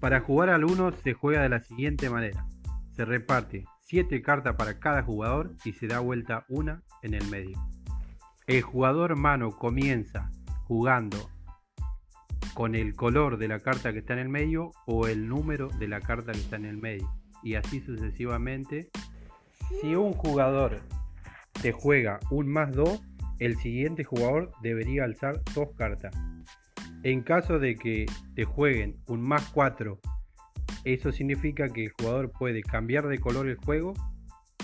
Para jugar al 1 se juega de la siguiente manera. Se reparte 7 cartas para cada jugador y se da vuelta una en el medio. El jugador mano comienza jugando con el color de la carta que está en el medio o el número de la carta que está en el medio. Y así sucesivamente. Si un jugador te juega un más 2, el siguiente jugador debería alzar dos cartas. En caso de que te jueguen un más 4, eso significa que el jugador puede cambiar de color el juego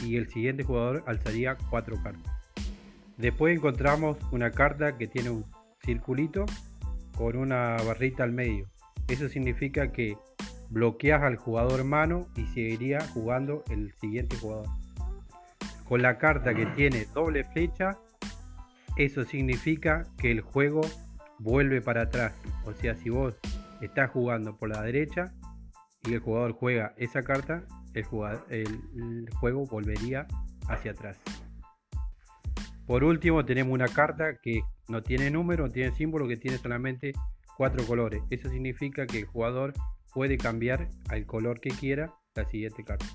y el siguiente jugador alzaría 4 cartas. Después encontramos una carta que tiene un circulito con una barrita al medio. Eso significa que bloqueas al jugador mano y seguiría jugando el siguiente jugador. Con la carta que tiene doble flecha, eso significa que el juego vuelve para atrás. O sea, si vos estás jugando por la derecha y el jugador juega esa carta, el, juego volvería hacia atrás. Por último, tenemos una carta que no tiene número, no tiene símbolo, que tiene solamente cuatro colores. Eso significa que el jugador puede cambiar al color que quiera la siguiente carta.